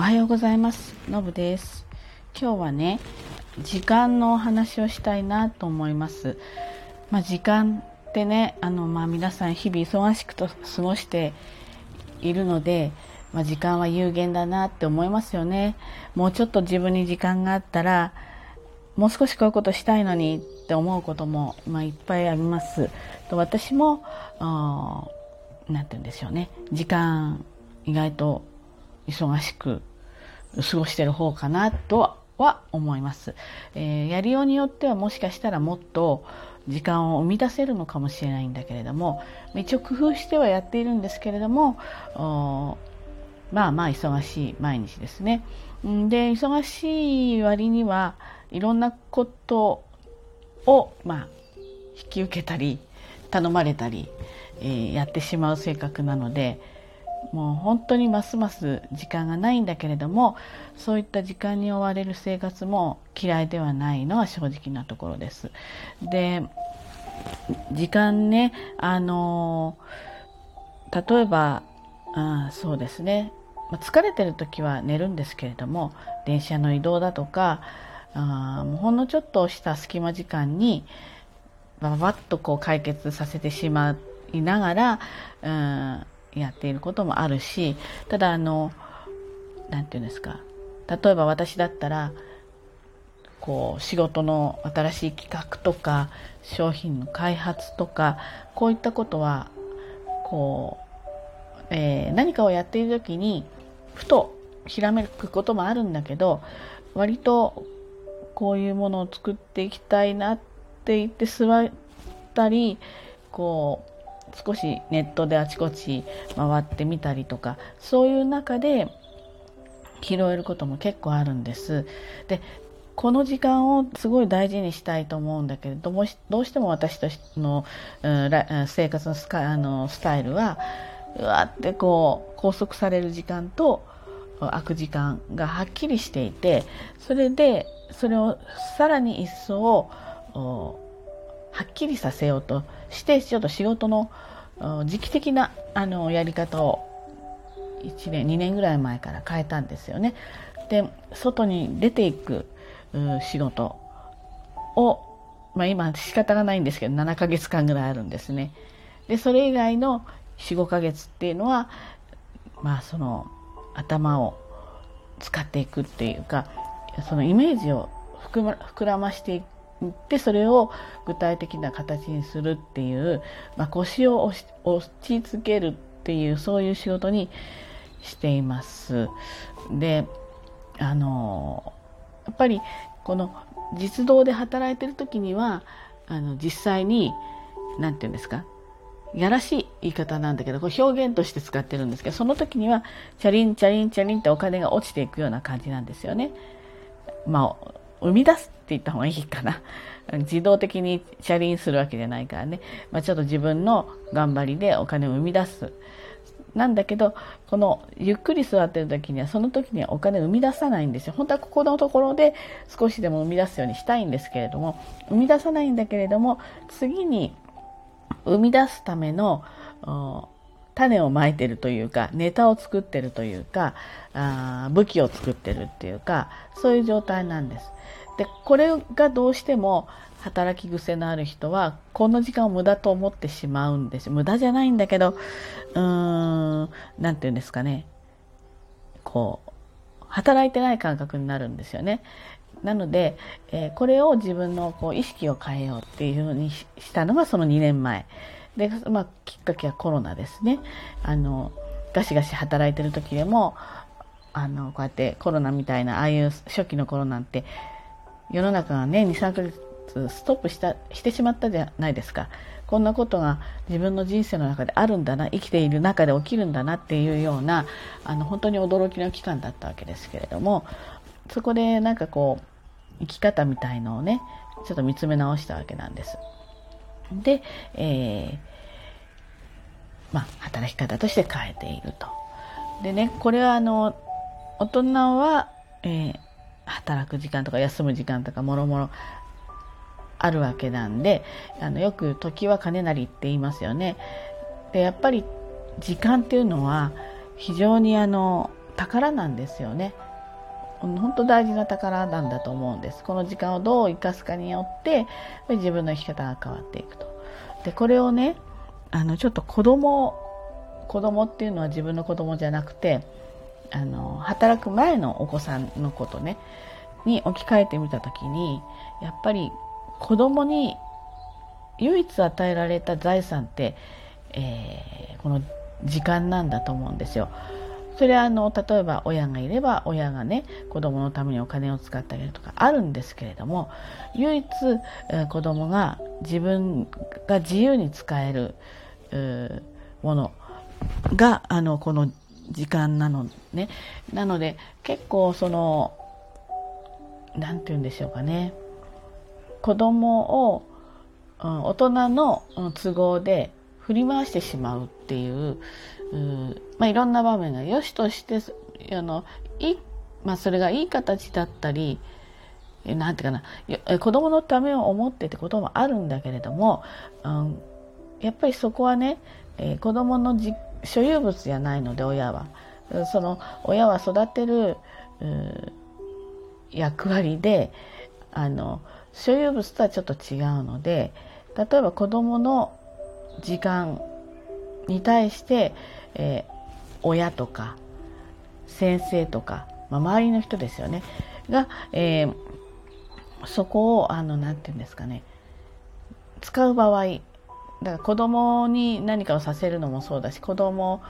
おはようございます。のぶです。今日はね時間のお話をしたいなと思います。まあ、時間ってねあのまあ皆さん日々忙しくと過ごしているのでまあ、時間は有限だなって思いますよね。もうちょっと自分に時間があったらもう少しこういうことしたいのにって思うことも、まあ、いっぱいあります。と私も何て言うんでしょうね。時間意外と忙しく過ごしてる方かなとは思います、えー、やりようによってはもしかしたらもっと時間を生み出せるのかもしれないんだけれども一応工夫してはやっているんですけれどもまあまあ忙しい毎日ですね。で忙しい割にはいろんなことをまあ引き受けたり頼まれたり、えー、やってしまう性格なのでもう本当にますます時間がないんだけれどもそういった時間に追われる生活も嫌いではないのは正直なところです。で時間ねあの例えばあそうですね、疲れてる時は寝るんですけれども電車の移動だとかあもうほんのちょっとした隙間時間にばばっとこう解決させてしまいながら、うんやっていることもあるしただあの何て言うんですか例えば私だったらこう仕事の新しい企画とか商品の開発とかこういったことはこう、えー、何かをやっている時にふとひらめくこともあるんだけど割とこういうものを作っていきたいなって言って座ったりこう少しネットであちこち回ってみたりとかそういう中で拾えることも結構あるんです。でこの時間をすごい大事にしたいと思うんだけれどもどうしても私との、うん、生活のスあのスタイルはうわってこう拘束される時間と空く時間がはっきりしていてそれでそれをさらに一層はっきりさせようとしてちょっと仕事の時期的なあのやり方を1年2年ぐらい前から変えたんですよね。で外に出ていく仕事を、まあ、今仕方がないんですけど7ヶ月間ぐらいあるんですね。でそれ以外の45ヶ月っていうのはまあその頭を使っていくっていうかそのイメージを膨らましていくでそれを具体的な形にするっていう、まあ、腰を押し押し付けるっていうそういう仕事にしています。であのやっぱりこの実動で働いてる時にはあの実際に何て言うんですかやらしい言い方なんだけどこれ表現として使ってるんですけどその時にはチャリンチャリンチャリンってお金が落ちていくような感じなんですよね。まあ生み出す言った方がいいかな。自動的に車輪するわけじゃないからね。まあ、ちょっと自分の頑張りでお金を生み出す。なんだけど、このゆっくり座ってる時には、その時にはお金を生み出さないんですよ。本当はここのところで少しでも生み出すようにしたいんですけれども、生み出さないんだけれども、次に生み出すための種をまいてるというかネタを作ってるというかあ武器を作ってるっていうかそういう状態なんです。でこれがどうしても働き癖のある人はこの時間を無駄と思ってしまうんです無駄じゃないんだけどうーん何て言うんですかねこう働いてない感覚になるんですよね。なので、えー、これを自分のこう意識を変えようっていうふうにしたのがその2年前。で、まあ、きっかけはコロナですね。あの、ガシガシ働いてる時でも、あの、こうやってコロナみたいな、ああいう初期のコロナって、世の中がね、2、3ヶ月ストップした、してしまったじゃないですか。こんなことが自分の人生の中であるんだな、生きている中で起きるんだなっていうような、あの、本当に驚きの期間だったわけですけれども、そこでなんかこう、生き方みたいのをね、ちょっと見つめ直したわけなんです。で、えー、まあ、働き方として変えていると。でね、これはあの、大人は、えー、働く時間とか休む時間とかもろもろあるわけなんで、あの、よく時は金なりって言いますよね。で、やっぱり時間っていうのは非常にあの、宝なんですよね。本当大事な宝なんだと思うんです。この時間をどう生かすかによって自分の生き方が変わっていくと。でこれをねあのちょっと子供子供っていうのは自分の子供じゃなくてあの働く前のお子さんのことねに置き換えてみた時にやっぱり子供に唯一与えられた財産って、えー、この時間なんだと思うんですよ。それはあの例えば親がいれば親がね子供のためにお金を使ってあげるとかあるんですけれども唯一、えー、子供が自分が自由に使えるものがあのこの時間なのね。なので結構その何て言うんでしょうかね。子供を、うん、大人の都合で振り回してしまうっていうう、まあ、いろんな場面がよしとしてあのい、まあ、それがいい形だったりなんていうかな。子供のためを思ってってこともあるんだけれども、うん、やっぱりそこはね、えー、子供のじ所有物じゃないので親は。その親は育てる役割であの所有物とはちょっと違うので例えば子どもの時間に対して、えー、親とか先生とか、まあ、周りの人ですよね。が、えー、そこをあの何て言うんですかね。使う場合だから子供に何かをさせるのもそうだし子供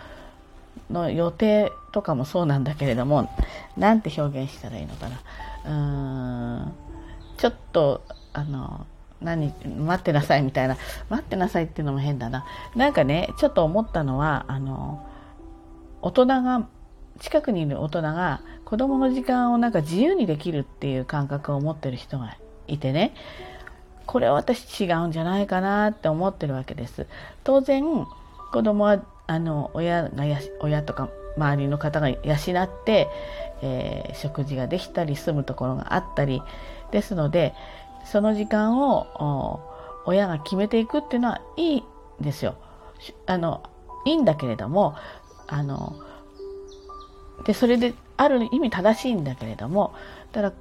の予定とかもそうなんだけれども何て表現したらいいのかな。うーんちょっとあの何待ってなさいみたいな。待ってなさいっていうのも変だな。なんかねちょっと思ったのはあの大人が近くにいる大人が子供の時間をなんか自由にできるっていう感覚を持ってる人がいてね。これは私違うんじゃないかなって思ってるわけです当然子供はあの親が親とか周りの方が養って、えー、食事ができたり住むところがあったりですのでその時間を親が決めていくっていうのはいいんですよ。あのいいんだけれどもあのでそれである意味正しいんだけれどもただ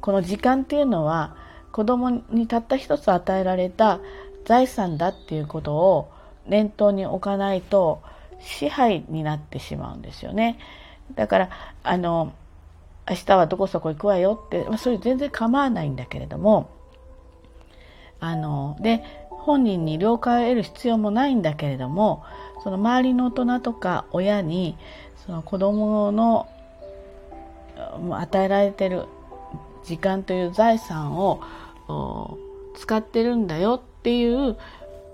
この時間っていうのは子供にたった一つ与えられた財産だっていうことを念頭に置かないと支配になってしまうんですよね。だからあの明日はどこそこ行くわよって、まあ、それ全然構わないんだけれどもあので本人に了解を得る必要もないんだけれどもその周りの大人とか親にその子供の与えられてる時間という財産を使ってるんだよっていう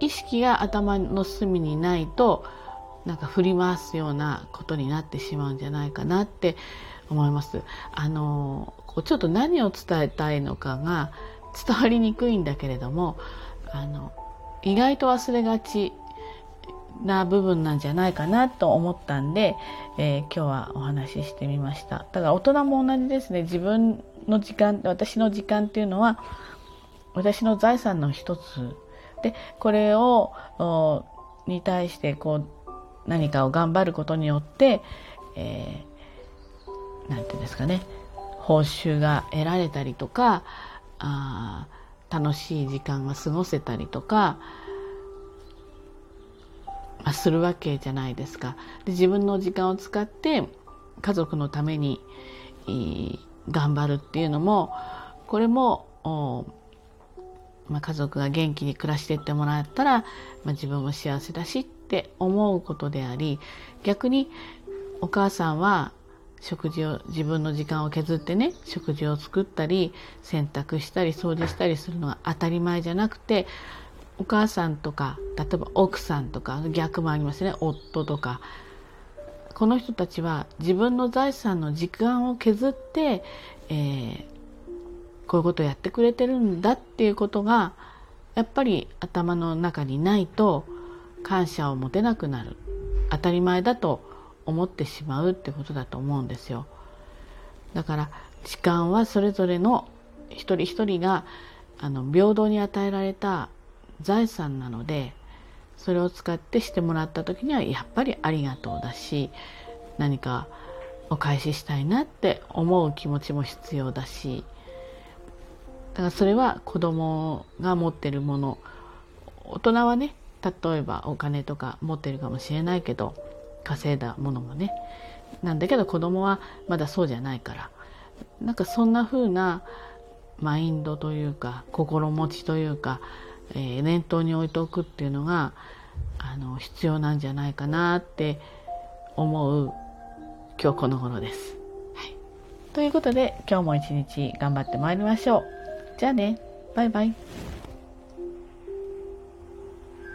意識が頭の隅にないとなんか振り回すようなことになってしまうんじゃないかなって思います。あのちょっと何を伝えたいのかが 伝わりにくいんだけれどもあの意外と忘れがちな部分なんじゃないかなと思ったんで、えー、今日はお話ししてみました。だから大人も同じですね。自分の時間、私の時間っていうのは私の財産の一つで、これをに対してこう何かを頑張ることによって、えー、て言うんですかね報酬が得られたりとかあ楽しい時間が過ごせたりとか、まあ、するわけじゃないですか。で自分の時間を使って家族のために頑張るっていうのもこれもまあ、家族が元気に暮らしていってもらったら、まあ、自分も幸せだしって思うことであり逆にお母さんは食事を自分の時間を削ってね食事を作ったり洗濯したり掃除したりするのが当たり前じゃなくてお母さんとか例えば奥さんとか逆もありますね夫とか。この人たちは自分の財産の時間を削って、えー、こういうことやってくれてるんだっていうことがやっぱり頭の中にないと感謝を持てなくなる。当たり前だと思ってしまうってことだと思うんですよ。だから時間はそれぞれの一人一人があの平等に与えられた財産なのでそれを使ってしてもらった時にはやっぱりありがとうだし何かお返ししたいなって思う気持ちも必要だしからそれは子供が持ってるもの大人はね例えばお金とか持ってるかもしれないけど稼いだものもねなんだけど子供はまだそうじゃないからなんかそんな風なマインドというか心持ちというか、えー、念頭に置いておくっていうのがあの必要なんじゃないかなって思う今日この頃です。はい、ということで今日も一日頑張ってまいりましょう。じゃあねバイバイ。